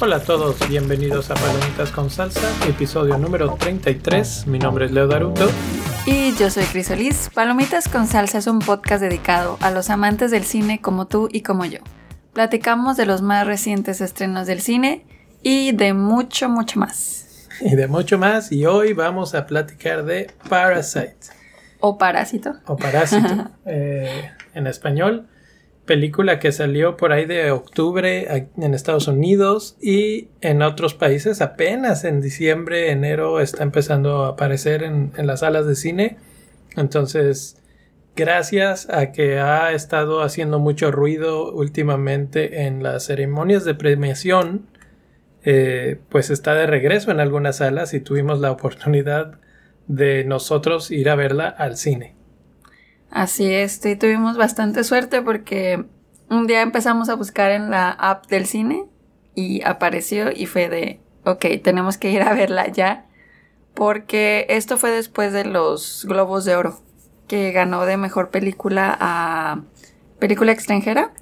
Hola a todos, bienvenidos a Palomitas con Salsa, episodio número 33. Mi nombre es Leo Daruto. Y yo soy Crisolis. Palomitas con Salsa es un podcast dedicado a los amantes del cine como tú y como yo. Platicamos de los más recientes estrenos del cine y de mucho, mucho más. Y de mucho más, y hoy vamos a platicar de Parasite. O Parásito. O Parásito, eh, en español película que salió por ahí de octubre en Estados Unidos y en otros países apenas en diciembre, enero está empezando a aparecer en, las salas de cine. Entonces, gracias a que ha estado haciendo mucho ruido últimamente en las ceremonias de premiación, eh, pues está de regreso en algunas salas y tuvimos la oportunidad de nosotros ir a verla al cine. Así es, y tuvimos bastante suerte porque un día empezamos a buscar en la app del cine y apareció y fue de, ok, tenemos que ir a verla ya, porque esto fue después de los Globos de Oro, que ganó de mejor película a película extranjera.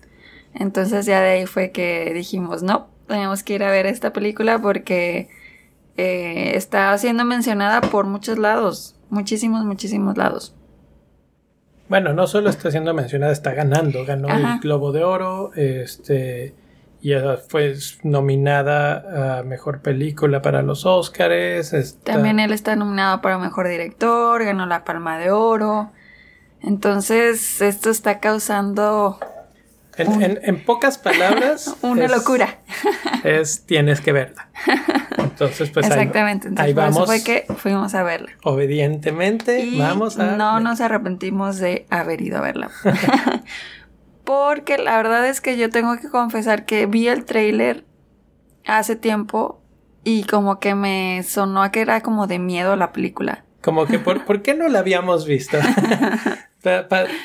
Entonces ya de ahí fue que dijimos, no, tenemos que ir a ver esta película porque eh, está siendo mencionada por muchos lados, muchísimos, muchísimos lados. Bueno, no solo está siendo mencionada, está ganando. Ganó el Globo de Oro, este, y fue nominada a Mejor Película para los Oscars. También él está nominado para Mejor Director, ganó la Palma de Oro. Entonces, esto está causando en, pocas palabras. Una locura. Es tienes que verla. Entonces, pues Exactamente. Ahí, vamos. Eso fue que fuimos a verla. Obedientemente, vamos a. No nos arrepentimos de haber ido a verla. Porque la verdad es que yo tengo que confesar que vi el trailer hace tiempo y como que me sonó a que era como de miedo la película. Como que, ¿por, ¿por qué no la habíamos visto?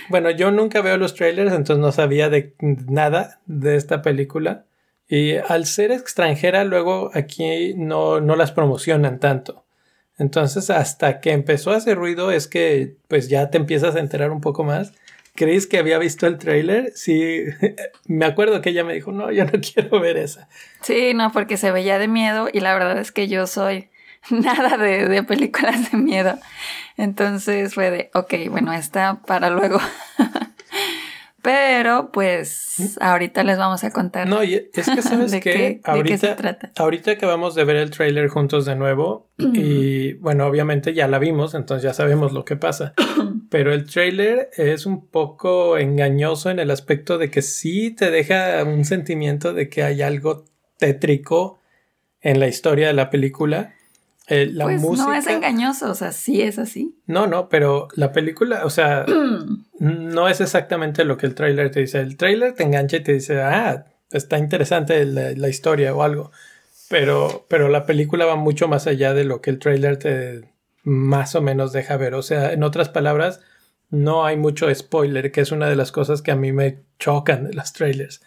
Bueno, yo nunca veo los trailers, entonces no sabía de nada de esta película. Y al ser extranjera, luego aquí no, no las promocionan tanto. Entonces, hasta que empezó a hacer ruido, es que pues ya te empiezas a enterar un poco más. ¿Crees que había visto el trailer? Sí, me acuerdo que ella me dijo, no, yo no quiero ver esa. Sí, no, porque se veía de miedo y la verdad es que yo soy nada de, de películas de miedo. Entonces fue de, ok, bueno, está para luego. Pero pues ahorita les vamos a contar. No, y es que sabes de que ahorita, se trata. ahorita acabamos de ver el trailer juntos de nuevo y bueno, obviamente ya la vimos, entonces ya sabemos lo que pasa. Pero el trailer es un poco engañoso en el aspecto de que sí te deja un sentimiento de que hay algo tétrico en la historia de la película eh, la pues no es engañoso, o sea, sí es así. No, no, pero la película, o sea, no es exactamente lo que el trailer te dice. El trailer te engancha y te dice, ah, está interesante la, historia o algo. Pero, pero la película va mucho más allá de lo que el trailer te más o menos deja ver. O sea, en otras palabras, no hay mucho spoiler, que es una de las cosas que a mí me chocan de los trailers.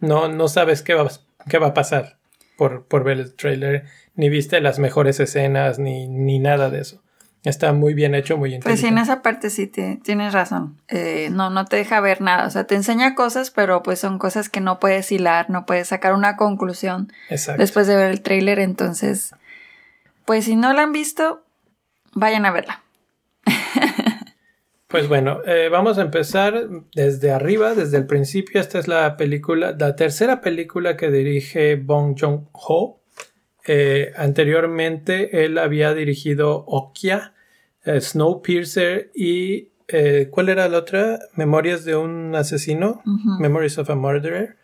No, no sabes qué va, qué va a pasar por, por ver el trailer ni viste las mejores escenas, ni, ni nada de eso. Está muy bien hecho, muy interesante. Pues sí, en esa parte sí tienes razón. Eh, no, no te deja ver nada. O sea, te enseña cosas, pero pues son cosas que no puedes hilar, no puedes sacar una conclusión después de ver el tráiler. Entonces, pues si no la han visto, vayan a verla. Pues bueno, eh, vamos a empezar desde arriba, desde el principio. Esta es la película, la tercera película que dirige Bong Joon-ho. Eh, anteriormente él había dirigido Okja, eh, Snowpiercer y eh, ¿cuál era la otra? Memorias de un asesino, Memories of a Murderer.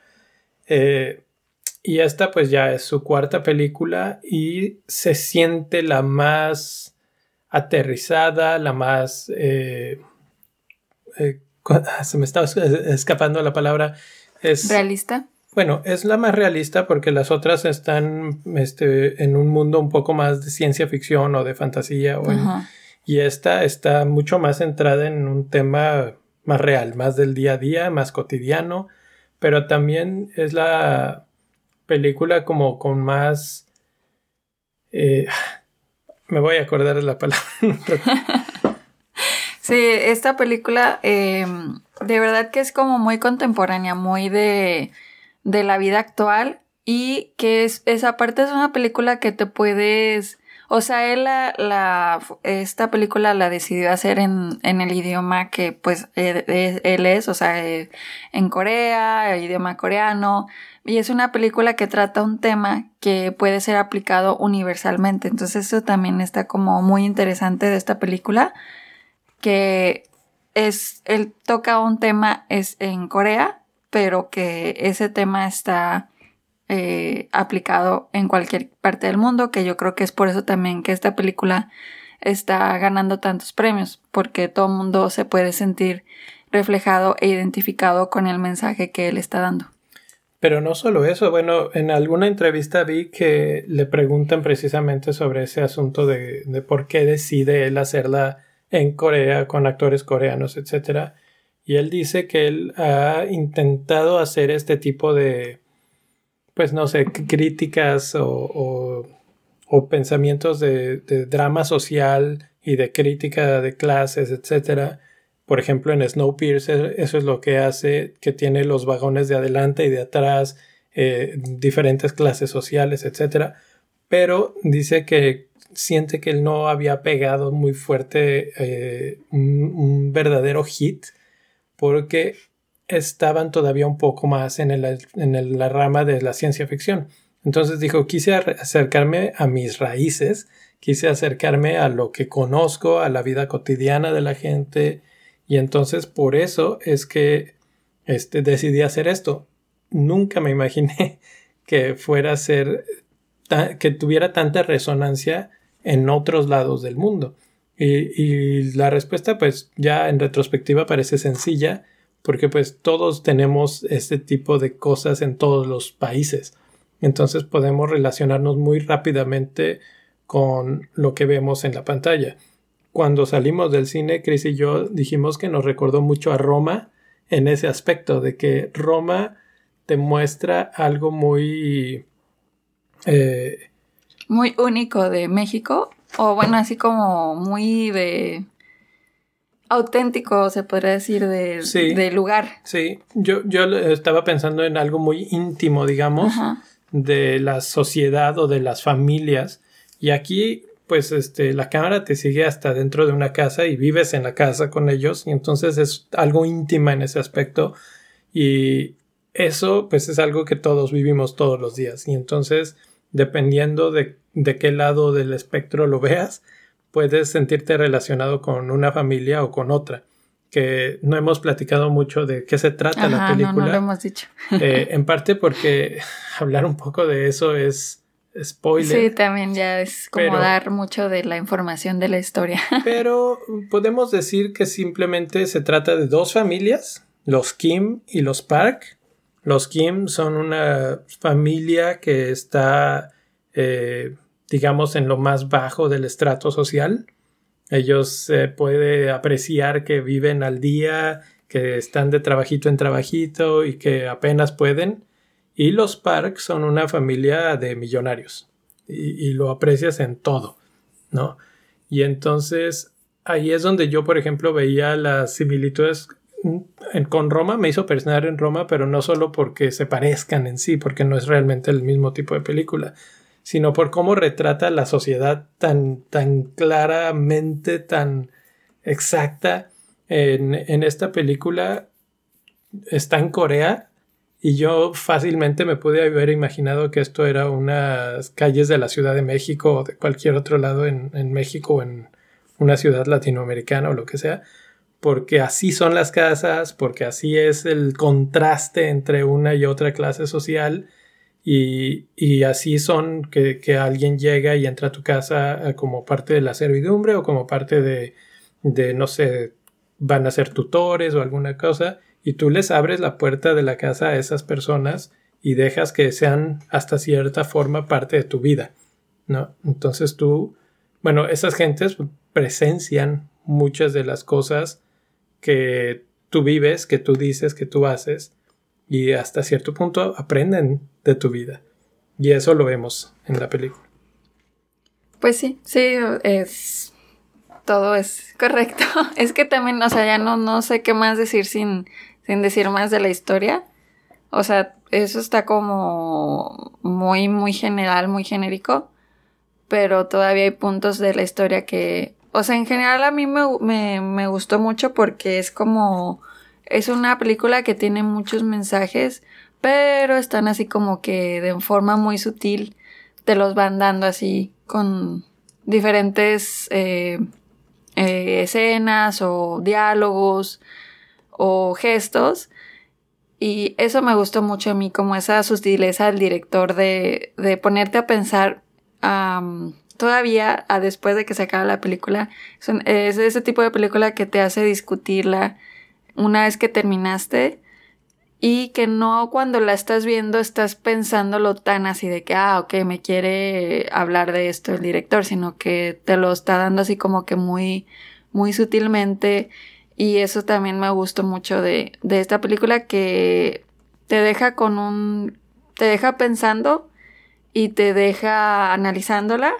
y esta pues ya es su cuarta película y se siente la más aterrizada, la más... se me está escapando la palabra. Es, ¿Realista? Bueno, es la más realista porque las otras están este, en un mundo un poco más de ciencia ficción o de fantasía. y esta está mucho más centrada en un tema más real, más del día a día, más cotidiano. Pero también es la película como con más... Eh, me voy a acordar de la palabra. Sí, esta película eh, de verdad que es como muy contemporánea, muy de, de la vida actual y que es, esa parte es una película que te puedes... O sea, él la, la, esta película la decidió hacer en, en el idioma que pues eh, él es, o sea, eh, en Corea, el idioma coreano, y es una película que trata un tema que puede ser aplicado universalmente. Entonces eso también está como muy interesante de esta película, que es, él toca un tema es en Corea, pero que ese tema está eh, aplicado en cualquier parte del mundo, que yo creo que es por eso también que esta película está ganando tantos premios, porque todo el mundo se puede sentir reflejado e identificado con el mensaje que él está dando. Pero no solo eso, bueno, en alguna entrevista vi que le preguntan precisamente sobre ese asunto de, de por qué decide él hacerla en Corea con actores coreanos, etc. Y él dice que él ha intentado hacer este tipo de, pues no sé, críticas o, o, pensamientos de, de, drama social y de crítica de clases, etc. Por ejemplo, en Snowpiercer eso es lo que hace, que tiene los vagones de adelante y de atrás, eh, diferentes clases sociales, etc. Pero dice que siente que él no había pegado muy fuerte eh, un, verdadero hit porque estaban todavía un poco más en, la rama de la ciencia ficción. Entonces dijo, quise acercarme a mis raíces, quise acercarme a lo que conozco, a la vida cotidiana de la gente, y entonces por eso es que este, decidí hacer esto. Nunca me imaginé que fuera a ser, que tuviera tanta resonancia en otros lados del mundo. Y, la respuesta pues ya en retrospectiva parece sencilla porque pues todos tenemos este tipo de cosas en todos los países. Entonces podemos relacionarnos muy rápidamente con lo que vemos en la pantalla. Cuando salimos del cine, Chris y yo dijimos que nos recordó mucho a Roma en ese aspecto, de que Roma te muestra algo muy eh, muy único de México, o bueno, así como muy de auténtico, se podría decir, de, lugar. Sí, yo, yo estaba pensando en algo muy íntimo, digamos, de la sociedad o de las familias. Y aquí, pues, este, la cámara te sigue hasta dentro de una casa y vives en la casa con ellos. Y entonces es algo íntima en ese aspecto. Y eso, pues, es algo que todos vivimos todos los días. Y entonces, dependiendo de de qué lado del espectro lo veas, puedes sentirte relacionado con una familia o con otra. Que no hemos platicado mucho de qué se trata la película. No, no lo hemos dicho. Eh, en parte porque hablar un poco de eso es spoiler. Sí, también ya es como dar mucho de la información de la historia. pero podemos decir que simplemente se trata de dos familias, los Kim y los Park. Los Kim son una familia que está eh, digamos, en lo más bajo del estrato social. Ellos se puede apreciar que viven al día, que están de trabajito en trabajito y que apenas pueden. Y los Parks son una familia de millonarios y, lo aprecias en todo, ¿no? Y entonces ahí es donde yo, por ejemplo, veía las similitudes con Roma, me hizo pensar en Roma, pero no solo porque se parezcan en sí, porque no es realmente el mismo tipo de película, sino por cómo retrata la sociedad tan, tan claramente, tan exacta. En, en esta película está en Corea y yo fácilmente me pude haber imaginado que esto era unas calles de la Ciudad de México o de cualquier otro lado en, en México o en una ciudad latinoamericana o lo que sea, porque así son las casas, porque así es el contraste entre una y otra clase social y, y así son que, que, alguien llega y entra a tu casa eh, como parte de la servidumbre o como parte de, de, no sé, van a ser tutores o alguna cosa, y tú les abres la puerta de la casa a esas personas y dejas que sean hasta cierta forma parte de tu vida, ¿no? Entonces tú, bueno, esas gentes presencian muchas de las cosas que tú vives, que tú dices, que tú haces, y hasta cierto punto aprenden de tu vida. Y eso lo vemos en la película. Pues sí, sí, es todo es correcto. Es que también, o sea, ya no, no sé qué más decir sin, sin decir más de la historia. O sea, eso está como muy, muy general, muy genérico. Pero todavía hay puntos de la historia que, o sea, en general a mí me, me, me gustó mucho porque es como, es una película que tiene muchos mensajes, pero están así como que de forma muy sutil te los van dando así con diferentes eh, eh, escenas o diálogos o gestos. Y eso me gustó mucho a mí, como esa sutileza del director de, de ponerte a pensar todavía a después de que se acaba la película. Es, ese tipo de película que te hace discutirla una vez que terminaste y que no cuando la estás viendo estás pensándolo tan así de que, ah, ok, me quiere hablar de esto el director, sino que te lo está dando así como que muy, muy sutilmente. Y eso también me gustó mucho de, de esta película que te deja con un, te deja pensando y te deja analizándola,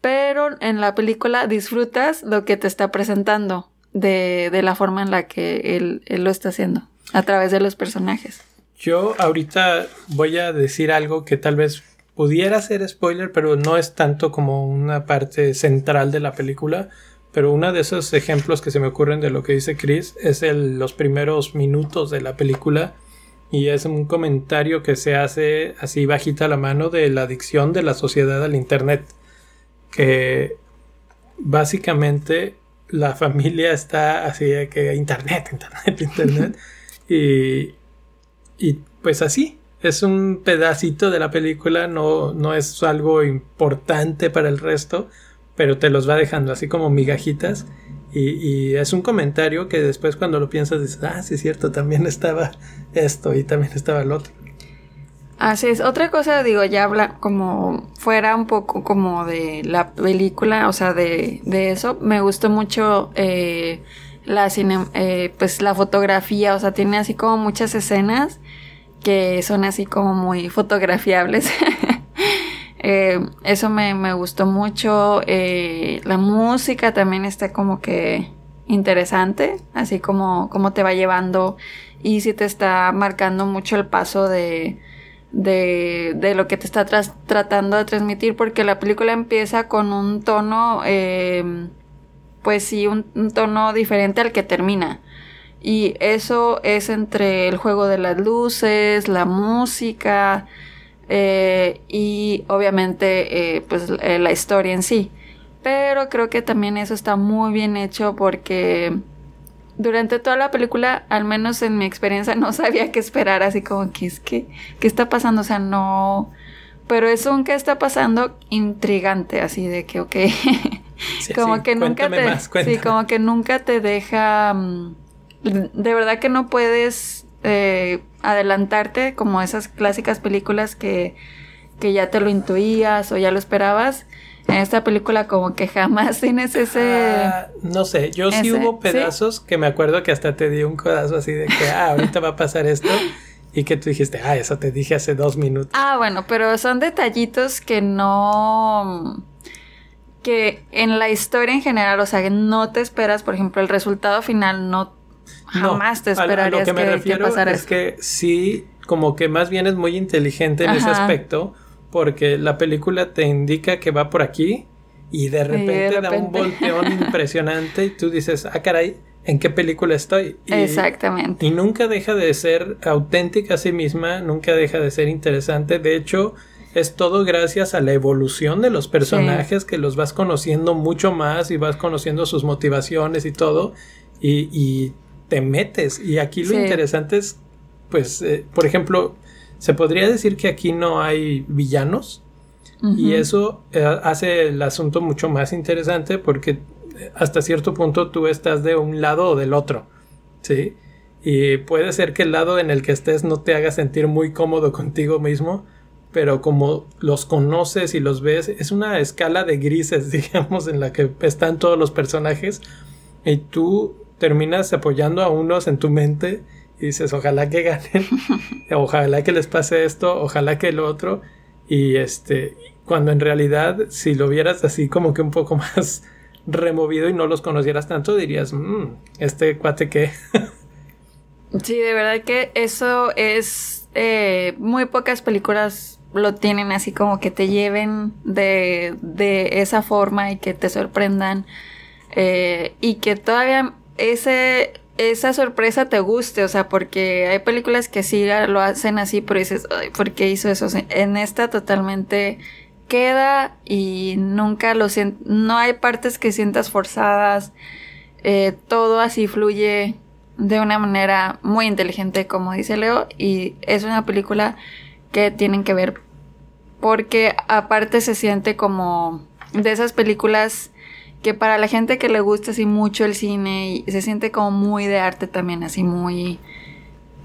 pero en la película disfrutas lo que te está presentando de, de la forma en la que él, él lo está haciendo a través de los personajes. Yo ahorita voy a decir algo que tal vez pudiera ser spoiler, pero no es tanto como una parte central de la película. Pero uno de esos ejemplos que se me ocurren de lo que dice Chris es el, los primeros minutos de la película. Y es un comentario que se hace así bajita la mano de la adicción de la sociedad al Internet. Que básicamente la familia está así de que Internet, Internet, Internet. Y, y pues así, es un pedacito de la película, no, no es algo importante para el resto, pero te los va dejando así como migajitas. Y, y, es un comentario que después cuando lo piensas dices, ah, sí es cierto, también estaba esto y también estaba el otro. Así es. Otra cosa, digo, ya habla como fuera un poco como de la película, o sea, de, de eso. Me gustó mucho eh, la cine, eh, pues la fotografía, o sea, tiene así como muchas escenas que son así como muy fotografiables. Eh, eso me, me, gustó mucho. Eh, la música también está como que interesante, así como, como te va llevando y si te está marcando mucho el paso de, de, de lo que te está tratando de transmitir, porque la película empieza con un tono pues sí, un, tono diferente al que termina. Y eso es entre el juego de las luces, la música eh, y obviamente eh, pues eh, la historia en sí. Pero creo que también eso está muy bien hecho porque durante toda la película, al menos en mi experiencia, no sabía qué esperar, así como que es que, ¿qué está pasando? O sea, no... Pero es un qué está pasando intrigante, así de que, ok, como que nunca te, sí, como que nunca te deja, mm, de verdad que no puedes eh, adelantarte como esas clásicas películas que, que ya te lo intuías o ya lo esperabas. En esta película como que jamás tienes ese... Ah, no sé, yo sí hubo pedazos que me acuerdo que hasta te di un codazo así de que, ah, ahorita va a pasar esto. Y que tú dijiste, ah, eso te dije hace dos minutos. Ah, bueno, pero son detallitos que no que en la historia en general, o sea, que no te esperas, por ejemplo, el resultado final no jamás te esperarías que, me refiero es que sí, como que más bien es muy inteligente en ese aspecto, porque la película te indica que va por aquí y de repente, da un volteón impresionante y tú dices, ah, caray, ¿en qué película estoy? Exactamente. Y nunca deja de ser auténtica a sí misma, nunca deja de ser interesante. De hecho, es todo gracias a la evolución de los personajes que los vas conociendo mucho más y vas conociendo sus motivaciones y todo y, te metes. Y aquí lo interesante es pues eh, por ejemplo se podría decir que aquí no hay villanos y eso eh, hace el asunto mucho más interesante porque eh, hasta cierto punto tú estás de un lado o del otro sí y puede ser que el lado en el que estés no te haga sentir muy cómodo contigo mismo pero como los conoces y los ves, es una escala de grises, digamos, en la que están todos los personajes y tú terminas apoyando a unos en tu mente y dices, ojalá que ganen, ojalá que les pase esto, ojalá que el otro, y este, cuando en realidad, si lo vieras así como que un poco más removido y no los conocieras tanto, dirías, mmm, este cuate que... sí, de verdad que eso es... Eh, muy pocas películas lo tienen así como que te lleven de, de esa forma y que te sorprendan eh, y que todavía ese esa sorpresa te guste, o sea, porque hay películas que sí lo hacen así, pero dices, ¿por qué hizo eso? en esta totalmente queda y nunca lo siento, no hay partes que sientas forzadas, eh, todo así fluye de una manera muy inteligente, como dice Leo, y es una película que tienen que ver porque aparte se siente como de esas películas que para la gente que le gusta así mucho el cine y se siente como muy de arte también, así muy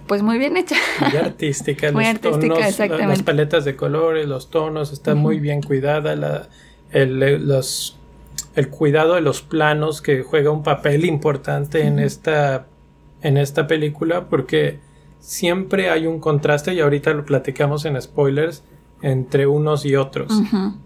pues muy bien hecha. Muy artística, muy los artística, tonos, exactamente. las paletas de colores, los tonos, está muy bien cuidada, la, el, los, el cuidado de los planos que juega un papel importante en esta en esta película porque siempre hay un contraste y ahorita lo platicamos en spoilers entre unos y otros.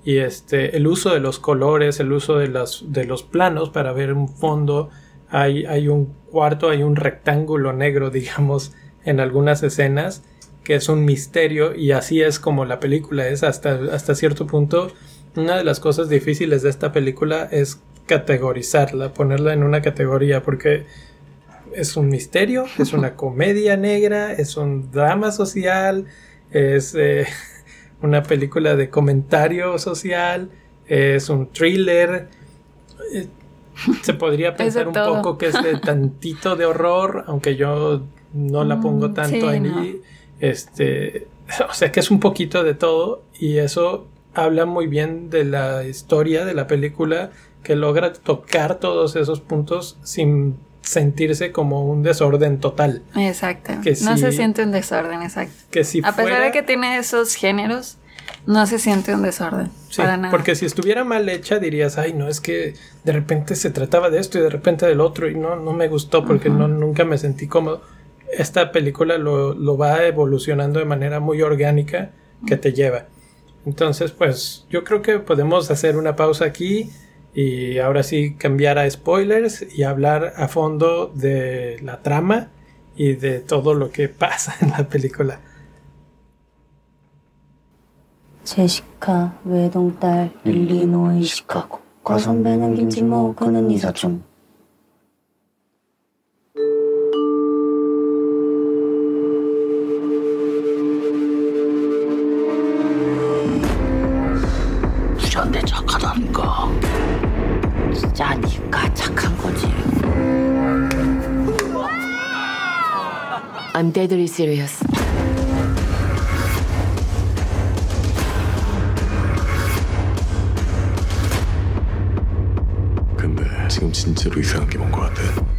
Y este, el uso de los colores, el uso de, las, de los planos para ver un fondo. Hay, hay un cuarto, hay un rectángulo negro, digamos, en algunas escenas, que es un misterio, y así es como la película es hasta, hasta cierto punto. Una de las cosas difíciles de esta película es categorizarla, ponerla en una categoría, porque es un misterio, es una comedia negra, es un drama social, es eh, una película de comentario social, es un thriller. Eh, se podría pensar un poco que es de tantito de horror, aunque yo no la pongo mm, tanto ahí. Este, o sea que es un poquito de todo y eso habla muy bien de la historia de la película que logra tocar todos esos puntos sin sentirse como un desorden total. Exacto. no se siente un desorden, exacto. Que si A pesar de que tiene esos géneros, no se siente un desorden. para nada. Porque si estuviera mal hecha dirías, ay, no, es que de repente se trataba de esto y de repente del otro y no, no me gustó porque no, nunca me sentí cómodo. Esta película lo, lo va evolucionando de manera muy orgánica que te lleva. Entonces, pues yo creo que podemos hacer una pausa aquí y ahora sí cambiar a spoilers y hablar a fondo de la trama y de todo lo que pasa en la película. 제시카 외동딸 일리노이 시카고 과선배는 김치모 그는 이사촌 부자인데 착하다니까 진짜 니가 착한 거지 I'm deadly serious 지금 진짜로 이상한 게 뭔 것 같아.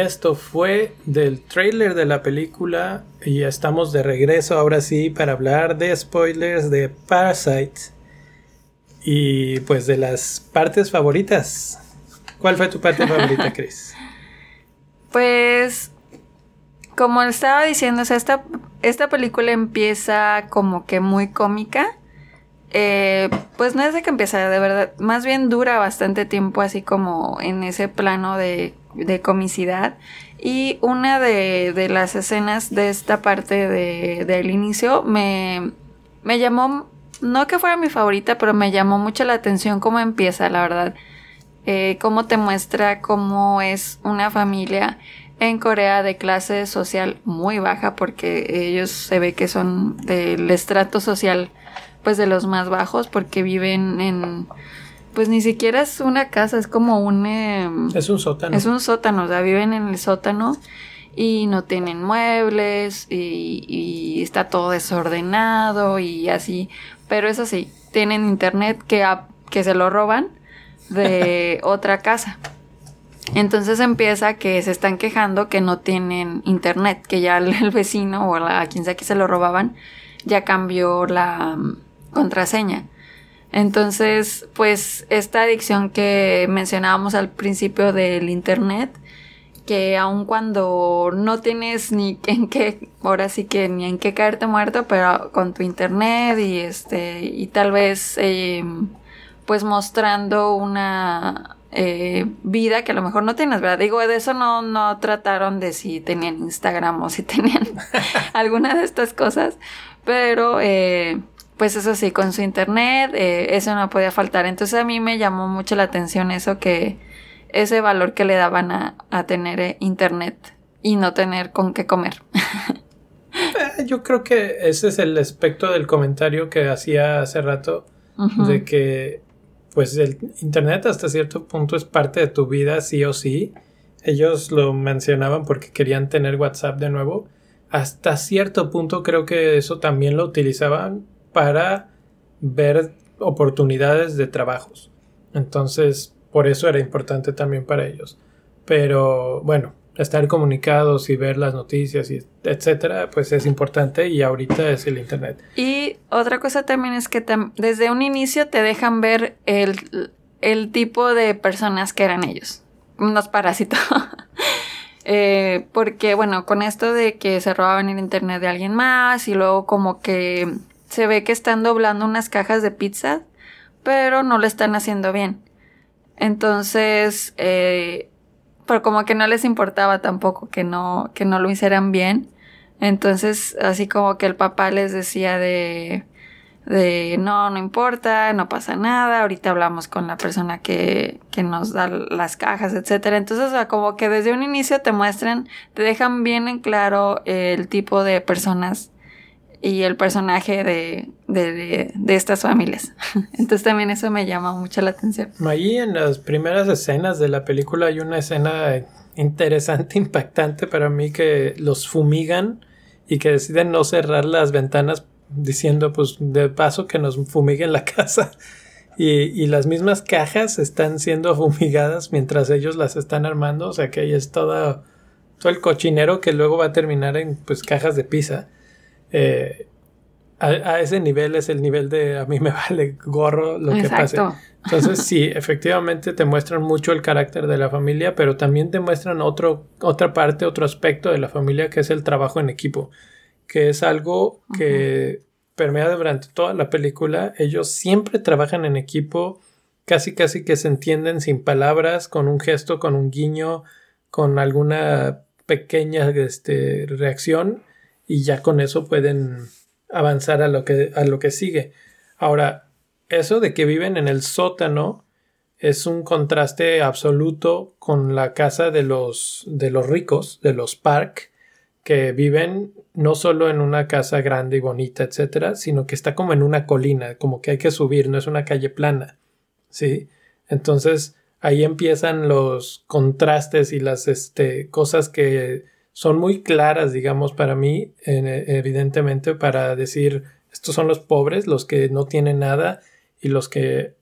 Esto fue del trailer de la película y estamos de regreso ahora sí para hablar de spoilers de Parasite y pues de las partes favoritas. ¿Cuál fue tu parte favorita, Chris? Pues como estaba diciendo, esta, esta película empieza como que muy cómica. Eh, pues no es de que empieza, de verdad, más bien dura bastante tiempo así como en ese plano de de comicidad. Y una de, las escenas de esta parte del inicio me, me llamó, no que fuera mi favorita, pero me llamó mucho la atención cómo empieza, la verdad. Eh, cómo te muestra cómo es una familia en Corea de clase social muy baja, porque ellos se ve que son del estrato social pues de los más bajos, porque viven en pues ni siquiera es una casa, es como un... Em, es un sótano. Es un sótano, o sea, viven en el sótano y no tienen muebles y, está todo desordenado y así. Pero eso sí, tienen internet que, que se lo roban de otra casa. Entonces empieza que se están quejando que no tienen internet, que ya el, el vecino o la, a quien sea que se lo robaban ya cambió la mm, contraseña. Entonces, pues esta adicción que mencionábamos al principio del internet, que aun cuando no tienes ni en qué, ahora sí que ni en qué caerte muerto, pero con tu internet y este, y tal vez eh, pues mostrando una eh, vida que a lo mejor no tienes, ¿verdad? Digo, de eso no, no trataron de si tenían Instagram o si tenían alguna de estas cosas, pero eh, pues eso sí, con su internet, eh, eso no podía faltar. Entonces a mí me llamó mucho la atención eso que, ese valor que le daban a, a tener eh, internet y no tener con qué comer. Eh, Yo creo que ese es el aspecto del comentario que hacía hace rato, de que pues el internet hasta cierto punto es parte de tu vida sí o sí. Ellos lo mencionaban porque querían tener WhatsApp de nuevo. Hasta cierto punto creo que eso también lo utilizaban para ver oportunidades de trabajos. Entonces, por eso era importante también para ellos. Pero bueno, estar comunicados y ver las noticias y etcétera, pues es importante y ahorita es el internet. Y otra cosa también es que desde un inicio te dejan ver el, el tipo de personas que eran ellos. Unos parásitos. Eh, porque, bueno, con esto de que se robaban el internet de alguien más y luego como que se ve que están doblando unas cajas de pizza, pero no lo están haciendo bien. Entonces, eh, pero como que no les importaba tampoco que no, que no lo hicieran bien. Entonces, así como que el papá les decía de, de no, no importa, no pasa nada, ahorita hablamos con la persona que, que nos da las cajas, etcétera. Entonces, o sea, como que desde un inicio te muestran, te dejan bien en claro el tipo de personas y el personaje de, de, estas familias. Entonces también eso me llama mucho la atención. Ahí en las primeras escenas de la película hay una escena interesante, impactante para mí que los fumigan y que deciden no cerrar las ventanas diciendo pues de paso que nos fumiguen la casa y, y las mismas cajas están siendo fumigadas mientras ellos las están armando, o sea que ahí es todo, todo el cochinero que luego va a terminar en pues cajas de pizza. Eh, a, a, ese nivel es el nivel de a mí me vale gorro lo que pase. Entonces sí, efectivamente te muestran mucho el carácter de la familia, pero también te muestran otro, otra parte, otro aspecto de la familia que es el trabajo en equipo, que es algo que permea durante toda la película. Ellos siempre trabajan en equipo, casi casi que se entienden sin palabras, con un gesto, con un guiño, con alguna pequeña este, reacción y ya con eso pueden avanzar a lo que, a lo que sigue. Ahora, eso de que viven en el sótano es un contraste absoluto con la casa de los, de los ricos, de los Park, que viven no solo en una casa grande y bonita, etcétera, sino que está como en una colina, como que hay que subir, no es una calle plana. ¿Sí? Entonces ahí empiezan los contrastes y las este, cosas que son muy claras, digamos, para mí, evidentemente, para decir, estos son los pobres, los que no tienen nada y los que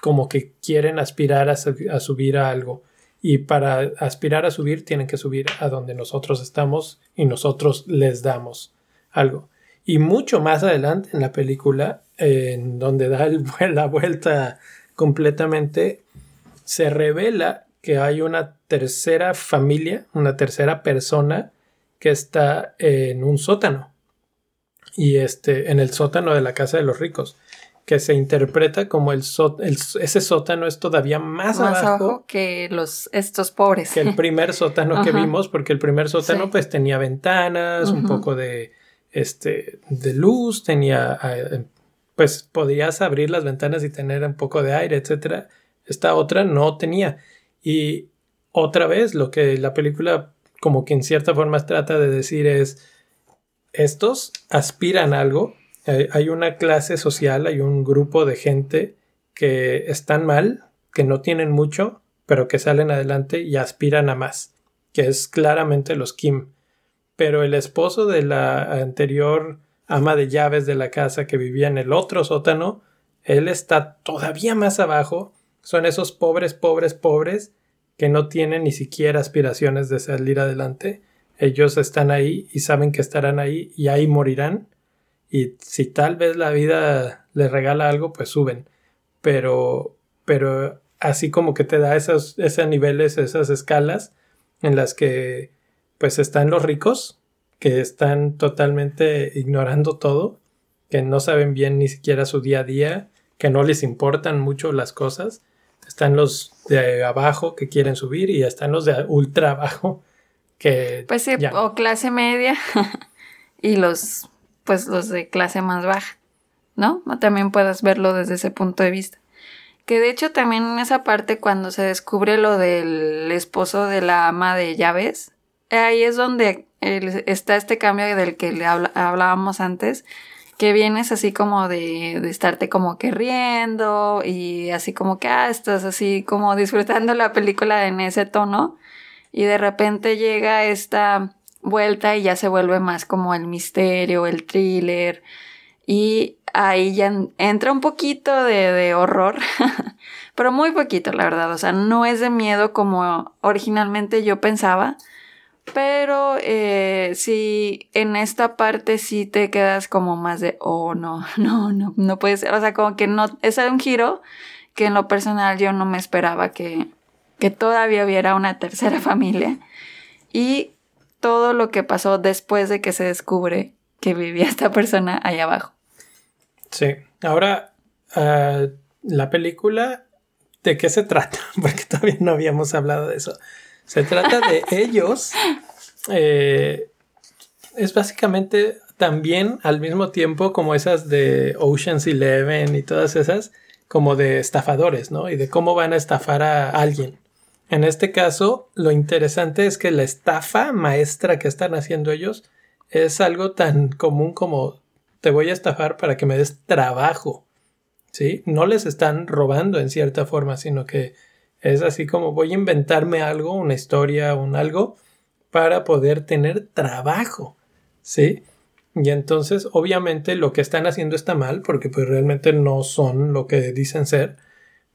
como que quieren aspirar a, subir a algo. Y para aspirar a subir tienen que subir a donde nosotros estamos y nosotros les damos algo. Y mucho más adelante en la película, en donde da la vuelta completamente, se revela que hay una tercera familia, una tercera persona que está en un sótano. Y este, en el sótano de la casa de los ricos. Que se interpreta como el, ese sótano es todavía más, más abajo, abajo, que los estos pobres. Que el primer sótano que vimos, porque el primer sótano sí. pues tenía ventanas, un poco de, este, de luz, tenía pues podías abrir las ventanas y tener un poco de aire, etcétera. Esta otra no tenía. Y otra vez lo que la película como que en cierta forma trata de decir es estos aspiran a algo. Eh, hay una clase social, hay un grupo de gente que están mal, que no tienen mucho, pero que salen adelante y aspiran a más, que es claramente los Kim. Pero el esposo de la anterior ama de llaves de la casa que vivía en el otro sótano, él está todavía más abajo. Son esos pobres, pobres, pobres que no tienen ni siquiera aspiraciones de salir adelante. Ellos están ahí y saben que estarán ahí y ahí morirán. Y si tal vez la vida les regala algo, pues suben. Pero, pero así como que te da esos, esos niveles, esas escalas en las que pues están los ricos, que están totalmente ignorando todo, que no saben bien ni siquiera su día a día, que no les importan mucho las cosas. Están los de abajo que quieren subir y están los de ultra abajo que... Pues sí, o clase media y los, pues los de clase más baja, ¿no? También puedes verlo desde ese punto de vista. Que de hecho también en esa parte cuando se descubre lo del esposo de la ama de llaves, ahí es donde está este cambio del que le hablábamos antes, que vienes así como de, de, estarte como que riendo y así como que, ah, estás así como disfrutando la película en ese tono y de repente llega esta vuelta y ya se vuelve más como el misterio, el thriller y ahí ya entra un poquito de, de horror, pero muy poquito la verdad, o sea, no es de miedo como originalmente yo pensaba pero eh, sí, en esta parte sí te quedas como más de, oh, no, no, no, no puede ser. O sea, como que no, es un giro que en lo personal yo no me esperaba que, que todavía hubiera una tercera familia. Y todo lo que pasó después de que se descubre que vivía esta persona ahí abajo. Sí, ahora uh, la película, ¿de qué se trata? Porque todavía no habíamos hablado de eso. Se trata de ellos. Eh, es básicamente también al mismo tiempo como esas de Ocean's Eleven y todas esas, como de estafadores, ¿no? Y de cómo van a estafar a alguien. En este caso, lo interesante es que la estafa maestra que están haciendo ellos es algo tan común como te voy a estafar para que me des trabajo. ¿Sí? No les están robando en cierta forma, sino que es así como voy a inventarme algo, una historia, un algo, para poder tener trabajo. ¿Sí? Y entonces, obviamente, lo que están haciendo está mal, porque pues realmente no son lo que dicen ser,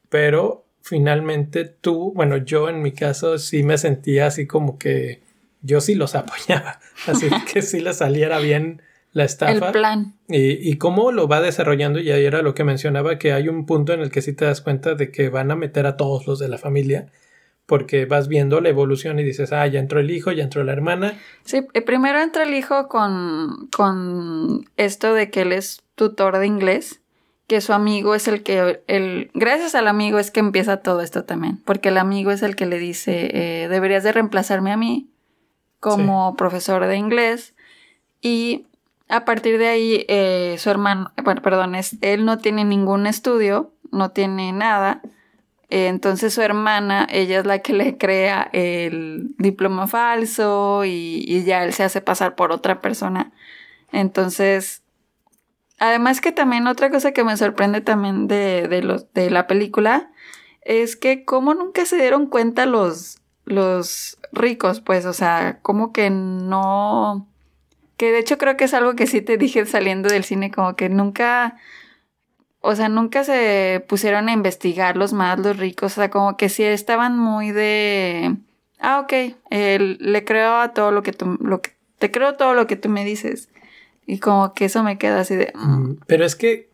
pero finalmente tú, bueno, yo en mi caso sí me sentía así como que yo sí los apoyaba, así que sí les saliera bien la estafa. El plan. Y, y, cómo lo va desarrollando, y ahí era lo que mencionaba, que hay un punto en el que sí te das cuenta de que van a meter a todos los de la familia, porque vas viendo la evolución y dices, ah, ya entró el hijo, ya entró la hermana. Sí, eh, primero entra el hijo con, con esto de que él es tutor de inglés, que su amigo es el que, el, gracias al amigo es que empieza todo esto también, porque el amigo es el que le dice, eh, deberías de reemplazarme a mí como profesor de inglés. Y a partir de ahí, eh, su hermano, bueno, perdón, es, él no tiene ningún estudio, no tiene nada. Eh, entonces su hermana, ella es la que le crea el diploma falso y, ya él se hace pasar por otra persona. Entonces, además que también otra cosa que me sorprende también de, de, los, de la película es que como nunca se dieron cuenta los, los ricos, pues, o sea, como que no que de hecho creo que es algo que sí te dije saliendo del cine, como que nunca, o sea, nunca se pusieron a investigar los más, los ricos, o sea, como que sí estaban muy de, ah, ok, le creo a todo lo que tú, lo que, te creo todo lo que tú me dices. Y como que eso me queda así de... Mm". Mm, pero es que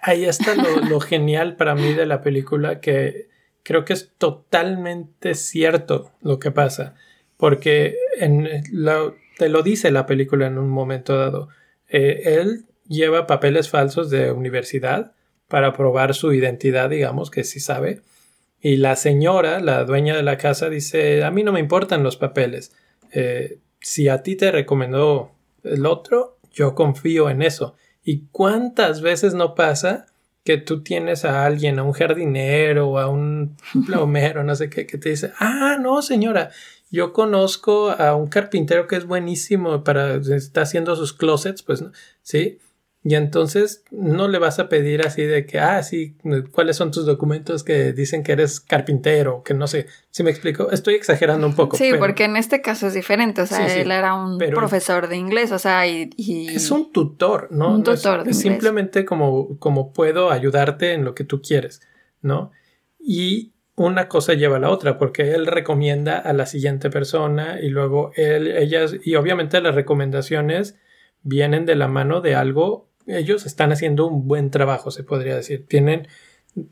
ahí está lo, lo genial para mí de la película, que creo que es totalmente cierto lo que pasa. Porque en la, te lo dice la película en un momento dado. Eh, él lleva papeles falsos de universidad para probar su identidad, digamos, que sí sabe. Y la señora, la dueña de la casa, dice, a mí no me importan los papeles. Eh, si a ti te recomendó el otro, yo confío en eso. ¿Y cuántas veces no pasa que tú tienes a alguien, a un jardinero a un plomero, no sé qué, que te dice, ah, no, señora, yo conozco a un carpintero que es buenísimo para, está haciendo sus closets, pues, ¿sí? Y entonces no le vas a pedir así de que, ah, sí, ¿cuáles son tus documentos que dicen que eres carpintero? Que no sé, ¿sí me explico? Estoy exagerando un poco. Sí, porque en este caso es diferente, o sea, él era un profesor de inglés, o sea, y, Es un tutor, ¿no? Un tutor es, simplemente como, como puedo ayudarte en lo que tú quieres, ¿no? Y una cosa lleva a la otra, porque él recomienda a la siguiente persona y luego él, ellas, y obviamente las recomendaciones vienen de la mano de algo, ellos están haciendo un buen trabajo, se podría decir. Tienen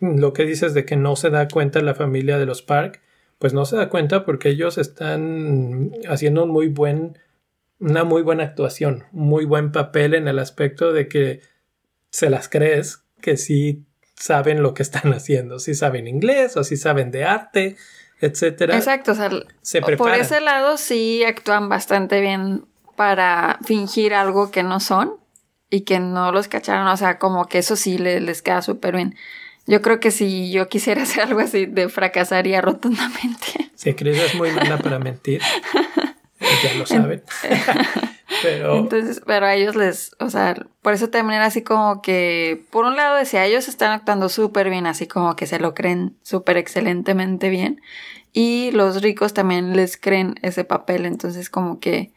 lo que dices de que no se da cuenta la familia de los Park, pues no se da cuenta porque ellos están haciendo un muy buen, una muy buena actuación, muy buen papel en el aspecto de que se las crees que sí saben lo que están haciendo, si saben inglés o si saben de arte, etcétera. Exacto, o sea, por ese lado sí actúan bastante bien para fingir algo que no son y que no los cacharon, o sea, como que eso sí les, queda súper bien. Yo creo que si yo quisiera hacer algo así, de fracasaría rotundamente. Si Cris es muy mala para mentir, ya lo saben. Pero... Entonces, pero a ellos les, o sea, por eso también era así como que, por un lado decía, ellos están actuando súper bien, así como que se lo creen súper excelentemente bien. Y los ricos también les creen ese papel, entonces como que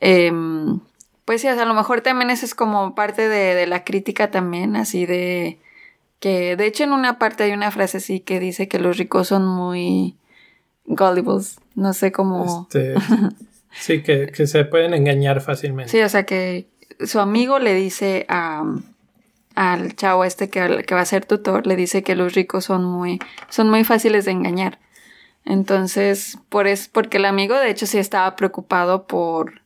Em, pues sí, o sea, a lo mejor también eso es como parte de, la crítica también, así de que de hecho en una parte hay una frase así que dice que los ricos son muy gullibles, no sé cómo... Este, sí, que, se pueden engañar fácilmente. Sí, o sea que su amigo le dice a, al chavo este que, que va a ser tutor, le dice que los ricos son muy, son muy fáciles de engañar. Entonces, por es, porque el amigo de hecho sí estaba preocupado por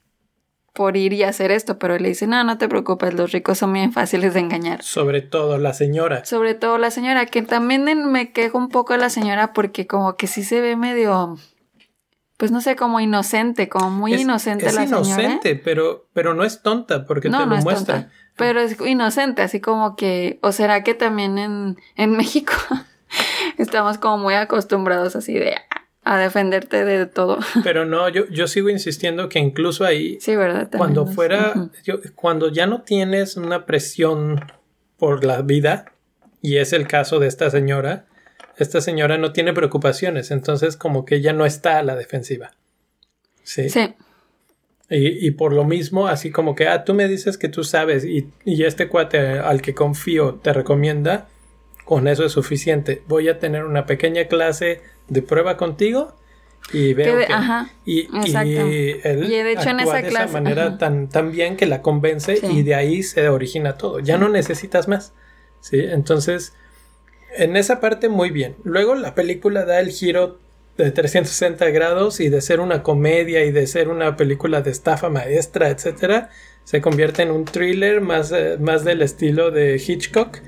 por ir y hacer esto, pero él le dice, no, no te preocupes, los ricos son bien fáciles de engañar. Sobre todo la señora. Sobre todo la señora, que también me quejo un poco de la señora porque como que sí se ve medio, pues no sé, como inocente, como muy inocente la señora. Es inocente, pero, pero no es tonta porque te lo no muestra. Tonta, pero es inocente, así como que, o será que también en, en México estamos como muy acostumbrados así de, a defenderte de todo. Pero no, yo, yo sigo insistiendo que incluso ahí, sí, ¿verdad? cuando fuera, cuando ya no tienes una presión por la vida, y es el caso de esta señora, esta señora no tiene preocupaciones, entonces como que ya no está a la defensiva. Sí. Sí. Y, y, por lo mismo, así como que, ah, tú me dices que tú sabes y, y este cuate al que confío te recomienda, con eso es suficiente. Voy a tener una pequeña clase de prueba contigo y veo que, y, y, él de hecho en esa de esa manera tan, tan bien que la convence y de ahí se origina todo. Ya no necesitas más. ¿sí? Entonces, en esa parte muy bien. Luego la película da el giro de 360 grados y de ser una comedia y de ser una película de estafa maestra, etcétera, se convierte en un thriller más, eh, más del estilo de Hitchcock.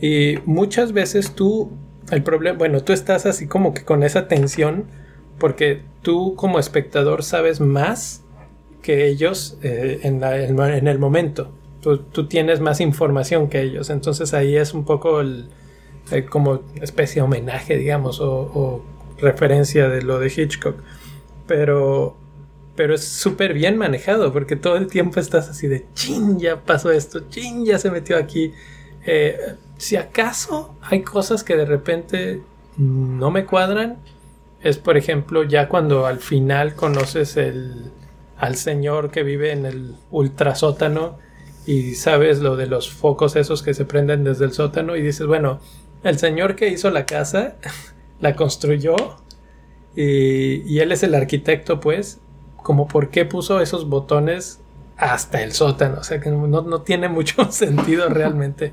Y muchas veces tú el problema, bueno, tú estás así como que con esa tensión porque tú como espectador sabes más que ellos eh, en, el momento. Tú, tienes más información que ellos. Entonces ahí es un poco el, como especie de homenaje, digamos, o, referencia de lo de Hitchcock. Pero, pero es súper bien manejado porque todo el tiempo estás así de chin, ya pasó esto, chin, ya se metió aquí. Eh, si acaso hay cosas que de repente no me cuadran, es por ejemplo ya cuando al final conoces el, al señor que vive en el ultrasótano y sabes lo de los focos esos que se prenden desde el sótano y dices, bueno, el señor que hizo la casa la construyó y, él es el arquitecto pues, como por qué puso esos botones hasta el sótano, o sea que no, no tiene mucho sentido realmente.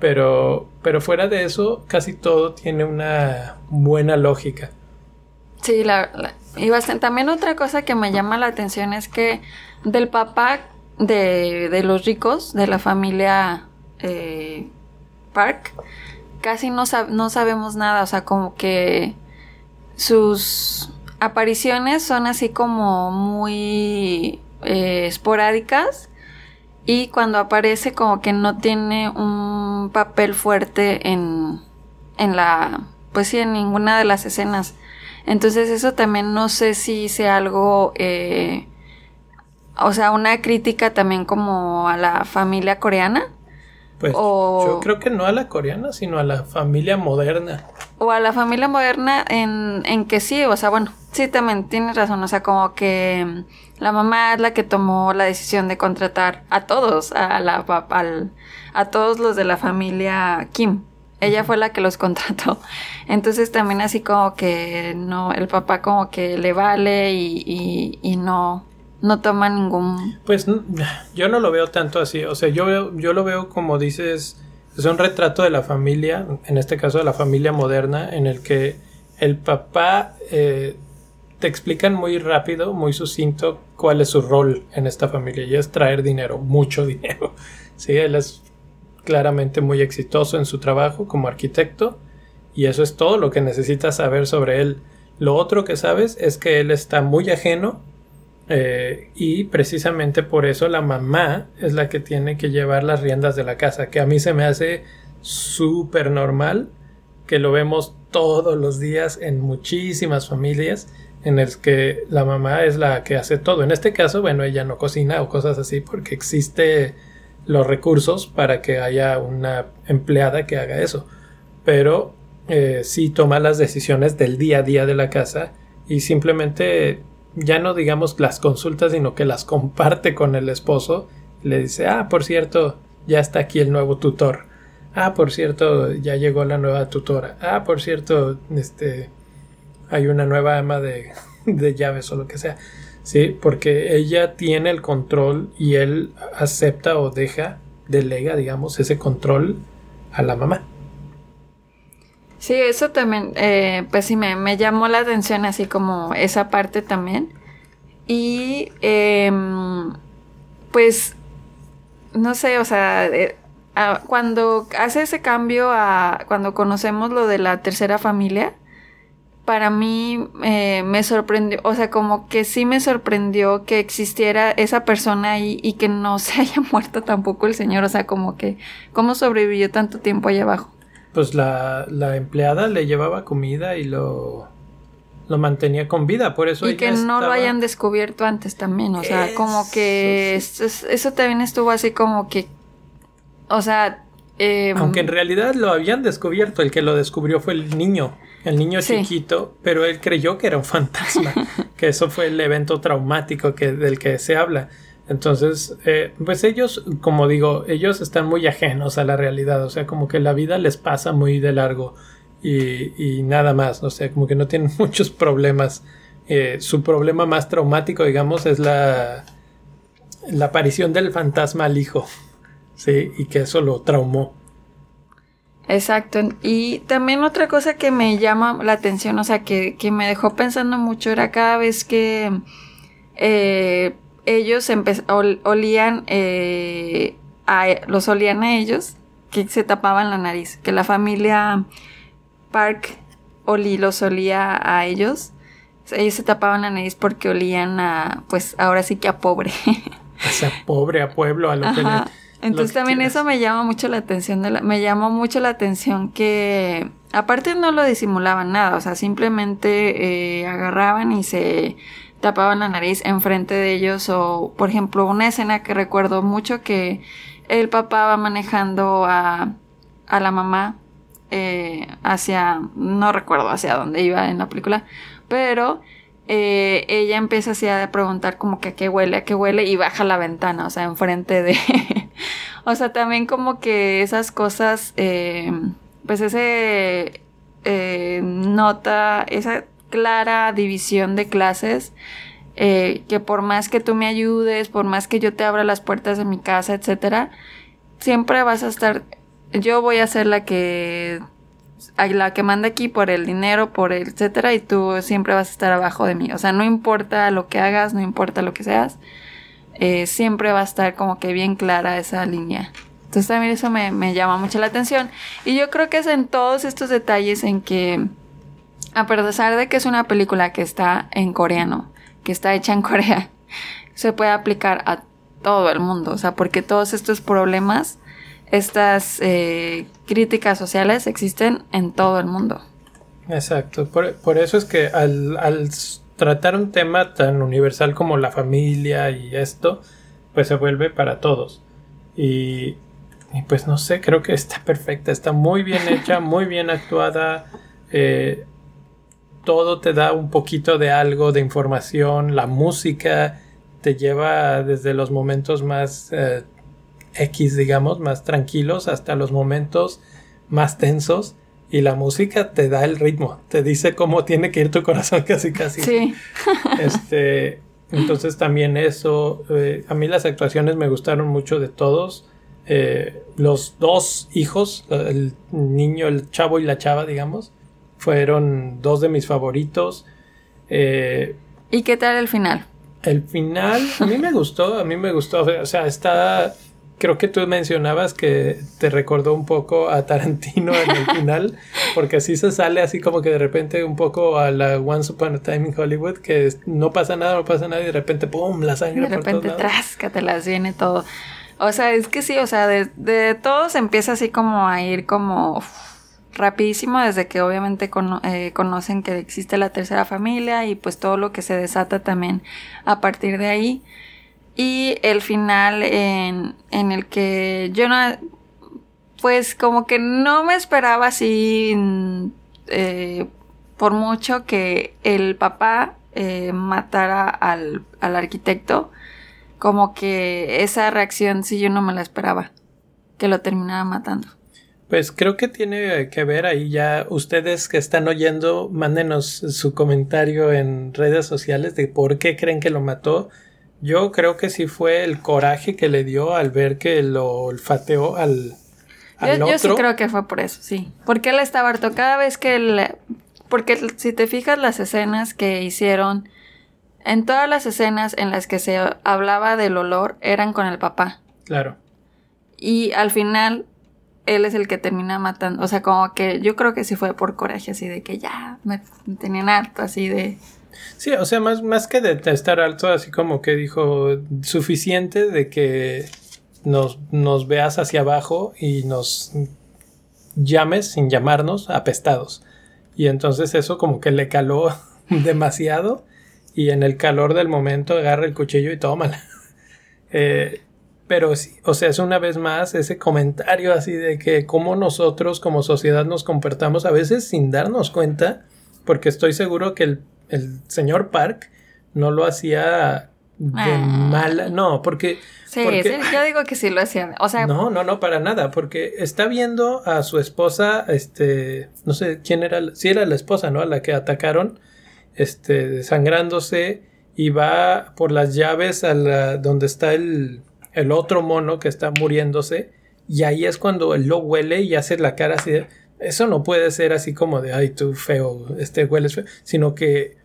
Pero, pero fuera de eso, casi todo tiene una buena lógica. Sí, la, y bastante. También otra cosa que me llama la atención es que del papá de, de los ricos, de la familia eh, Park, casi no, sabemos nada. O sea, como que sus apariciones son así como muy eh, esporádicas y cuando aparece como que no tiene un papel fuerte en, en la, pues sí, en ninguna de las escenas. Entonces eso también no sé si sea algo, eh, o sea, una crítica también como a la familia coreana. Pues yo creo que no a la coreana, sino a la familia moderna. O a la familia moderna en, en que sí, o sea, bueno, sí, también tienes razón, o sea, como que la mamá es la que tomó la decisión de contratar a todos, a, la, a todos los de la familia Kim. ella fue la que los contrató. Entonces también así como que no, el papá como que le vale y, y, y no, no toma ningún... Pues yo no lo veo tanto así, o sea, yo, yo lo veo como dices, es un retrato de la familia, en este caso de la familia moderna, en el que el papá eh, te explican muy rápido, muy sucinto, cuál es su rol en esta familia, y es traer dinero, mucho dinero. Sí, él es claramente muy exitoso en su trabajo como arquitecto, y eso es todo lo que necesitas saber sobre él. Lo otro que sabes es que él está muy ajeno eh, y precisamente por eso la mamá es la que tiene que llevar las riendas de la casa, que a mí se me hace súper normal, que lo vemos todos los días en muchísimas familias en el que la mamá es la que hace todo. En este caso, bueno, ella no cocina o cosas así porque existe los recursos para que haya una empleada que haga eso. Pero eh, sí toma las decisiones del día a día de la casa y simplemente ya no digamos las consultas, sino que las comparte con el esposo. Le dice, ah, por cierto, ya está aquí el nuevo tutor. Ah, por cierto, ya llegó la nueva tutora. Ah, por cierto, este, hay una nueva ama de, de llaves o lo que sea. Sí, porque ella tiene el control y él acepta o deja, delega, digamos, ese control a la mamá. Sí, eso también, eh, pues sí, me, me llamó la atención así como esa parte también. Y em, pues, no sé, o sea, eh, cuando hace ese cambio a cuando conocemos lo de la tercera familia, para mí eh, me sorprendió, o sea, como que sí me sorprendió que existiera esa persona ahí y que no se haya muerto tampoco el señor, o sea, como que, ¿cómo sobrevivió tanto tiempo allá abajo? Pues la, la empleada le llevaba comida y lo, lo mantenía con vida, por eso y ella que no lo hayan descubierto antes también, o sea, como que Eso eso, eso también estuvo así como que, o sea, eh, Aunque en realidad lo habían descubierto, el que lo descubrió fue el niño, el niño Sí. chiquito, pero él creyó que era un fantasma, que eso fue el evento traumático que, del que se habla. Entonces, eh, pues ellos, como digo, ellos están muy ajenos a la realidad, o sea, como que la vida les pasa muy de largo y, nada más, o sea, como que no tienen muchos problemas. Eh, su problema más traumático, digamos, es la, la aparición del fantasma al hijo, sí, y que eso lo traumó. Exacto. Y también otra cosa que me llama la atención, o sea, que, que me dejó pensando mucho era cada vez que eh, ellos ol- olían, eh, a, los olían a ellos, que se tapaban la nariz, que la familia Park olí, los olía a ellos. Ellos se tapaban la nariz porque olían a, pues ahora sí que a pobre. O sea, pobre a pueblo, a lo que le. Entonces también quieras. eso me llama mucho la atención, de la- me llamó mucho la atención que aparte no lo disimulaban nada, o sea, simplemente eh, agarraban y se tapaban la nariz enfrente de ellos o, por ejemplo, una escena que recuerdo mucho que el papá va manejando a, a la mamá eh, hacia, no recuerdo hacia dónde iba en la película, pero eh, ella empieza así a preguntar como que a qué huele, a qué huele y baja la ventana, o sea, enfrente de... o sea, también como que esas cosas, eh, pues ese eh, nota, esa clara división de clases, eh, que por más que tú me ayudes, por más que yo te abra las puertas de mi casa, etcétera, siempre vas a estar, yo voy a ser la que la que manda aquí por el dinero, por el etcétera, y tú siempre vas a estar abajo de mí. O sea, no importa lo que hagas, no importa lo que seas, eh, siempre va a estar como que bien clara esa línea. Entonces también eso me, me llama mucho la atención. Y yo creo que es en todos estos detalles en que, a pesar de que es una película que está en coreano, que está hecha en Corea, se puede aplicar a todo el mundo. O sea, porque todos estos problemas estas eh, críticas sociales existen en todo el mundo. Exacto. Por, por eso es que al, al tratar un tema tan universal como la familia y esto, pues se vuelve para todos. Y, y pues no sé, creo que está perfecta, está muy bien hecha, muy bien actuada. eh, todo te da un poquito de algo de información, la música te lleva desde los momentos más eh, X, digamos, más tranquilos hasta los momentos más tensos y la música te da el ritmo, te dice cómo tiene que ir tu corazón casi casi. Sí. Este, entonces también eso, eh, a mí las actuaciones me gustaron mucho de todos. Eh, los dos hijos, el niño, el chavo y la chava, digamos, fueron dos de mis favoritos. Eh, ¿Y qué tal el final? el final, a mí me gustó, a mí me gustó, o sea, está, creo que tú mencionabas que te recordó un poco a Tarantino en el final, porque así se sale así como que de repente un poco a la Once Upon a Time in Hollywood, que no pasa nada, no pasa nada y de repente, ¡pum!, la sangre. De repente, las viene todo. O sea, es que sí, o sea, de, de todos empieza así como a ir como rapidísimo desde que obviamente eh, conocen que existe la tercera familia y pues todo lo que se desata también a partir de ahí. Y el final en, en el que yo no, pues como que no me esperaba así eh, por mucho que el papá eh, matara al, al arquitecto, como que esa reacción sí yo no me la esperaba, que lo terminara matando. Pues creo que tiene que ver ahí ya ustedes que están oyendo, mándenos su comentario en redes sociales de por qué creen que lo mató. Yo creo que sí fue el coraje que le dio al ver que lo olfateó al, al yo, otro. Yo sí creo que fue por eso, sí. Porque él estaba harto cada vez que él... Porque si te fijas las escenas que hicieron, en todas las escenas en las que se hablaba del olor eran con el papá. Claro. Y al final él es el que termina matando. O sea, como que yo creo que sí fue por coraje, así de que ya me tenían harto, así de. Sí, o sea, más, más que de estar alto, así como que dijo suficiente de que nos, nos veas hacia abajo y nos llames sin llamarnos apestados. Y entonces eso como que le caló demasiado y en el calor del momento agarra el cuchillo y tómala. eh, pero sí, o sea, es una vez más ese comentario así de que cómo nosotros como sociedad nos comportamos a veces sin darnos cuenta, porque estoy seguro que el, señor Park no lo hacía de ah. mala, no, porque... Sí, yo digo que sí lo hacía, o sea... No, no, no, para nada, porque está viendo a su esposa, este, no sé quién era, si era la esposa, ¿no? A la que atacaron, este, desangrándose y va por las llaves a la, donde está el el otro mono que está muriéndose y ahí es cuando él lo huele y hace la cara así de, eso no puede ser así como de, ay, tú feo, este hueles feo, sino que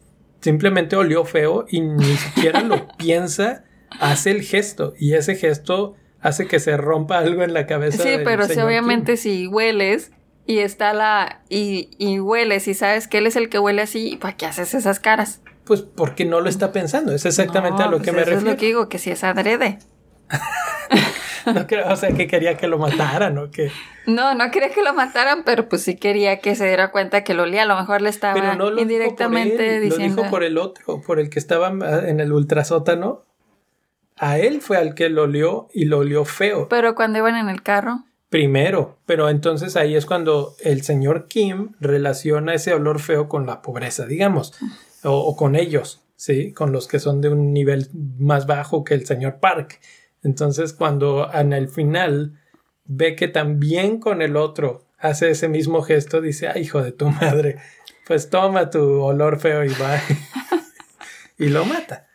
simplemente olió feo y ni siquiera lo piensa, hace el gesto y ese gesto hace que se rompa algo en la cabeza. Sí, pero si obviamente si hueles y está la y, y hueles y sabes que él es el que huele así, ¿para qué haces esas caras? Pues porque no lo está pensando, es exactamente a lo que pues me refiero. Es lo que digo, que si es adrede. no creo, o sea, que quería que lo mataran o que... No, no quería que lo mataran, pero pues sí quería que se diera cuenta que lo olía. A lo mejor le estaba indirectamente diciendo... Lo dijo por el otro, por el que estaba en el ultrasótano. A él fue al que lo olió y lo olió feo. Pero cuando iban en el carro. Primero, pero entonces ahí es cuando el señor Kim relaciona ese olor feo con la pobreza, digamos, o con ellos, ¿sí? Con los que son de un nivel más bajo que el señor Park. Entonces cuando en el final ve que también con el otro hace ese mismo gesto, dice, ay hijo de tu madre, pues toma tu olor feo y va. y lo mata.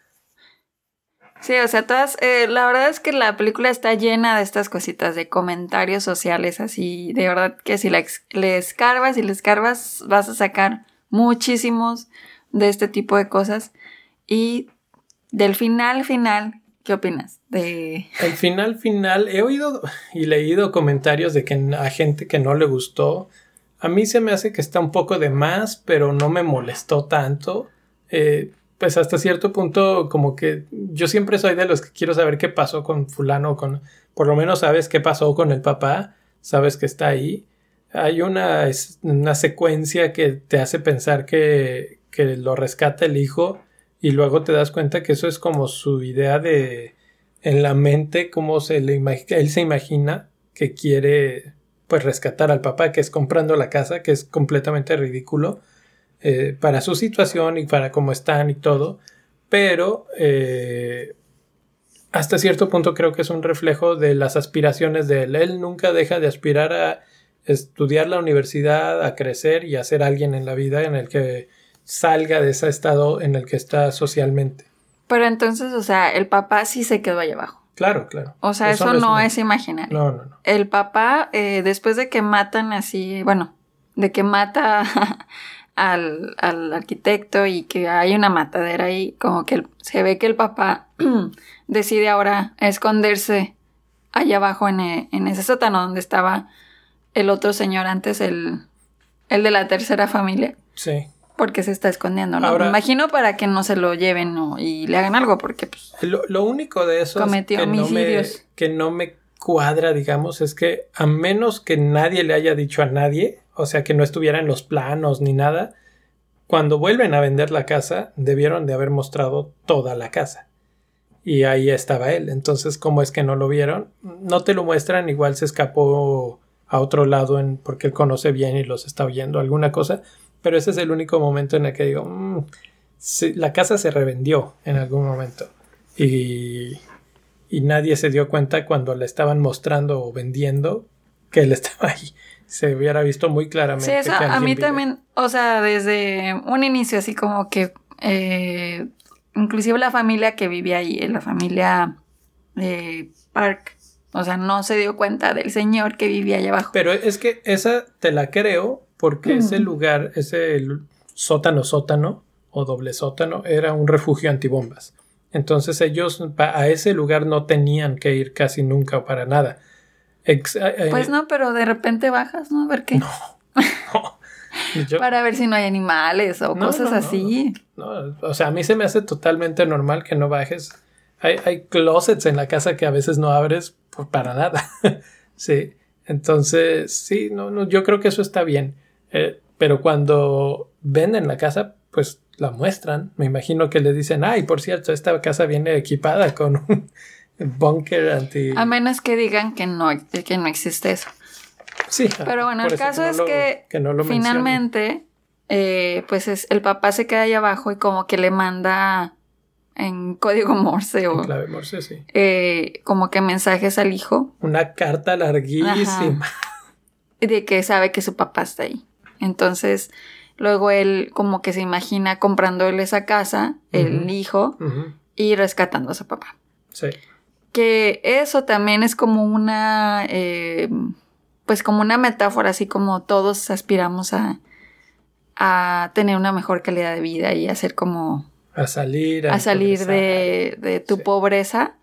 Sí, o sea, todas, eh, la verdad es que la película está llena de estas cositas, de comentarios sociales, así, de verdad que si le, le escarbas y le escarbas, vas a sacar muchísimos de este tipo de cosas. Y del final final, ¿Qué opinas de...? El final final, he oído y leído comentarios de que a gente que no le gustó. A mí se me hace que está un poco de más, pero no me molestó tanto. Eh, pues hasta cierto punto, como que yo siempre soy de los que quiero saber qué pasó con fulano, con... Por lo menos sabes qué pasó con el papá, sabes que está ahí. Hay una, una secuencia que te hace pensar que, que lo rescata el hijo y luego te das cuenta que eso es como su idea de en la mente, cómo se le él se imagina que quiere pues rescatar al papá, que es comprando la casa, que es completamente ridículo eh, para su situación y para cómo están y todo, pero eh, hasta cierto punto creo que es un reflejo de las aspiraciones de él. Él nunca deja de aspirar a estudiar la universidad, a crecer y a ser alguien en la vida en el que salga de ese estado en el que está socialmente. Pero entonces, o sea, el papá sí se quedó ahí abajo. Claro, claro. O sea, eso, no, es, imaginario. No, no, no. El papá, eh, después de que matan así, bueno, de que mata al, al, arquitecto y que hay una matadera ahí, como que se ve que el papá decide ahora esconderse allá abajo en, e, en, ese sótano donde estaba el otro señor antes, el, el de la tercera familia. Sí. Porque se está escondiendo, ¿no? Me imagino para que no se lo lleven y le hagan algo, porque pues. Lo, único de eso cometió que, no me, que no me cuadra, digamos, es que a menos que nadie le haya dicho a nadie, o sea, que no estuviera en los planos ni nada, cuando vuelven a vender la casa, debieron de haber mostrado toda la casa. Y ahí estaba él. Entonces, ¿cómo es que no lo vieron? No te lo muestran, igual se escapó a otro lado en, porque él conoce bien y los está oyendo, alguna cosa. Pero ese es el único momento en el que digo, mm, la casa se revendió en algún momento. Y, y nadie se dio cuenta cuando le estaban mostrando o vendiendo que él estaba ahí. Se hubiera visto muy claramente. Sí, eso a mí también, o sea, desde un inicio así como que, eh, inclusive la familia que vivía ahí, la familia eh, Park, o sea, no se dio cuenta del señor que vivía allá abajo. Pero es que esa te la creo porque ese lugar, ese sótano sótano o doble sótano era un refugio antibombas. Entonces ellos a ese lugar no tenían que ir casi nunca para nada. Pues no, pero de repente bajas, ¿no? A ver qué. No. para ver si no hay animales o cosas así. No, o sea, a mí se me hace totalmente normal que no bajes. Hay, hay closets en la casa que a veces no abres para nada. sí. Entonces, sí, no, no, yo creo que eso está bien. Eh, pero cuando venden la casa, pues la muestran. Me imagino que le dicen, ay, por cierto, esta casa viene equipada con un bunker anti... A menos que digan que no, que no existe eso. Sí. Pero bueno, el caso es que, finalmente, eh, pues es, el papá se queda ahí abajo y como que le manda en código Morse o... En clave Morse, sí. Eh, como que mensajes al hijo. Una carta larguísima. de que sabe que su papá está ahí. Entonces, luego él como que se imagina comprándole esa casa, el hijo, y rescatando a su papá. Sí. Que eso también es como una, eh, pues como una metáfora, así como todos aspiramos a, a tener una mejor calidad de vida y a ser como... A salir. A, salir de, de, tu pobreza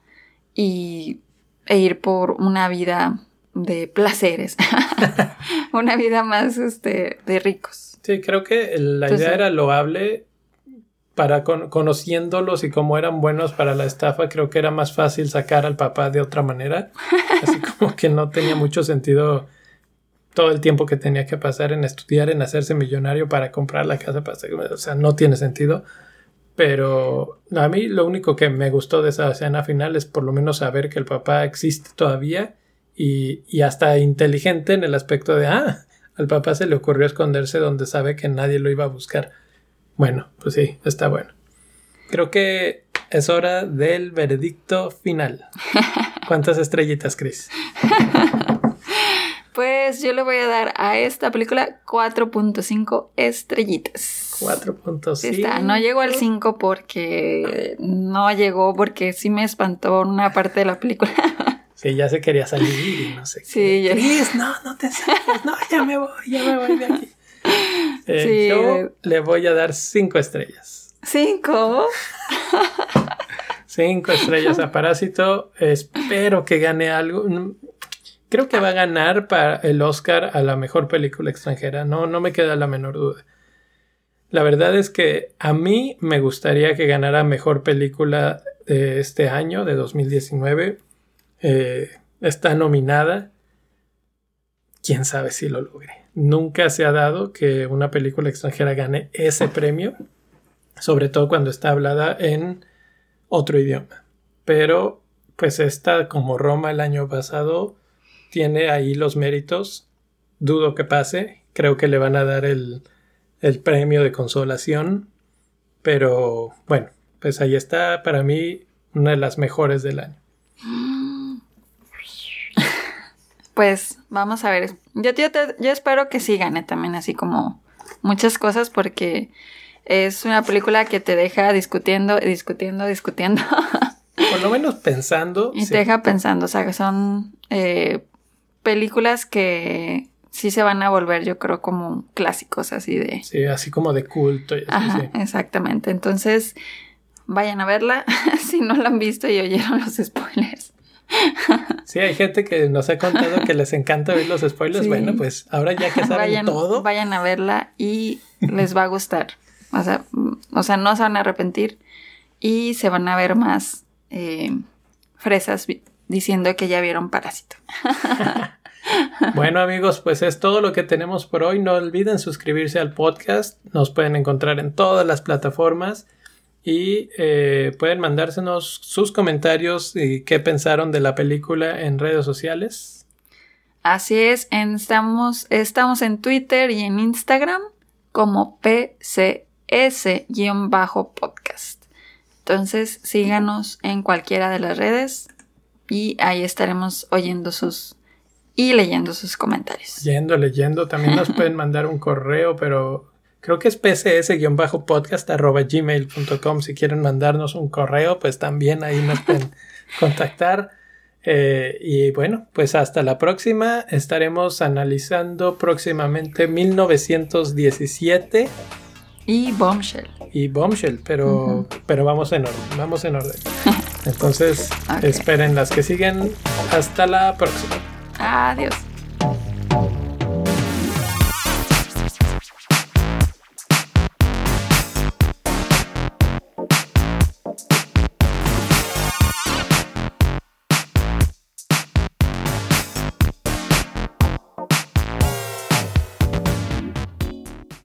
y, e ir por una vida de placeres, una vida más este, de ricos. Sí, creo que la idea era loable para conociéndolos y cómo eran buenos para la estafa, creo que era más fácil sacar al papá de otra manera, así como que no tenía mucho sentido todo el tiempo que tenía que pasar en estudiar, en hacerse millonario para comprar la casa, o sea, no tiene sentido. Pero a mí lo único que me gustó de esa escena final es por lo menos saber que el papá existe todavía y, hasta inteligente en el aspecto de, ah, al papá se le ocurrió esconderse donde sabe que nadie lo iba a buscar. Bueno, pues sí, está bueno. Creo que es hora del veredicto final. ¿Cuántas estrellitas, Chris? Pues yo le voy a dar a esta película 4.5 estrellitas. 4.5. No llegó al 5 porque no llegó porque sí me espantó una parte de la película. Sí, ya se quería salir y no sé sí, Ya... no, no te salgas, no, ya me voy, ya me voy de aquí. Eh, yo le voy a dar cinco estrellas. ¿Cinco? cinco estrellas a Parásito. Espero que gane algo. Creo que va a ganar para el Oscar a la mejor película extranjera. No, no me queda la menor duda. La verdad es que a mí me gustaría que ganara mejor película de este año, de 2019 eh, está nominada. Quién sabe si lo logre. Nunca se ha dado que una película extranjera gane ese premio, sobre todo cuando está hablada en otro idioma. Pero, pues esta, como Roma el año pasado, tiene ahí los méritos. Dudo que pase. Creo que le van a dar el, el premio de consolación. Pero bueno, pues ahí está para mí una de las mejores del año. pues vamos a ver. Yo, yo, te- yo espero que sí gane también así como muchas cosas porque es una película que te deja discutiendo, discutiendo, discutiendo Por lo menos pensando. y sí. te deja pensando. O sea, que son eh, películas que sí se van a volver, yo creo, como clásicos así de... Sí, así como de culto y así, Ajá, sí. exactamente. Entonces, vayan a verla si no la han visto y oyeron los spoilers. Sí, hay gente que nos ha contado que les encanta ver los spoilers. Sí. Bueno, pues ahora ya que saben vayan, todo, vayan a verla y les va a gustar. O sea, mm, o sea, no se van a arrepentir y se van a ver más eh, fresas diciendo que ya vieron Parásito. Bueno amigos, pues es todo lo que tenemos por hoy. No olviden suscribirse al podcast. Nos pueden encontrar en todas las plataformas y eh, pueden mandársenos sus comentarios y qué pensaron de la película en redes sociales. Así es, en- estamos, estamos en Twitter y en Instagram como PCS-podcast. Entonces, síganos en cualquiera de las redes y ahí estaremos oyendo sus y leyendo sus comentarios. Yendo, leyendo, también nos pueden mandar un correo, pero creo que es pcs-podcast.gmail.com. Si quieren mandarnos un correo, pues también ahí nos pueden contactar. Eh, y bueno, pues hasta la próxima. Estaremos analizando próximamente 1917 Y Bombshell. y Bombshell, pero, pero vamos en orden, vamos en orden. Entonces, esperen las que siguen. Hasta la próxima. Adiós.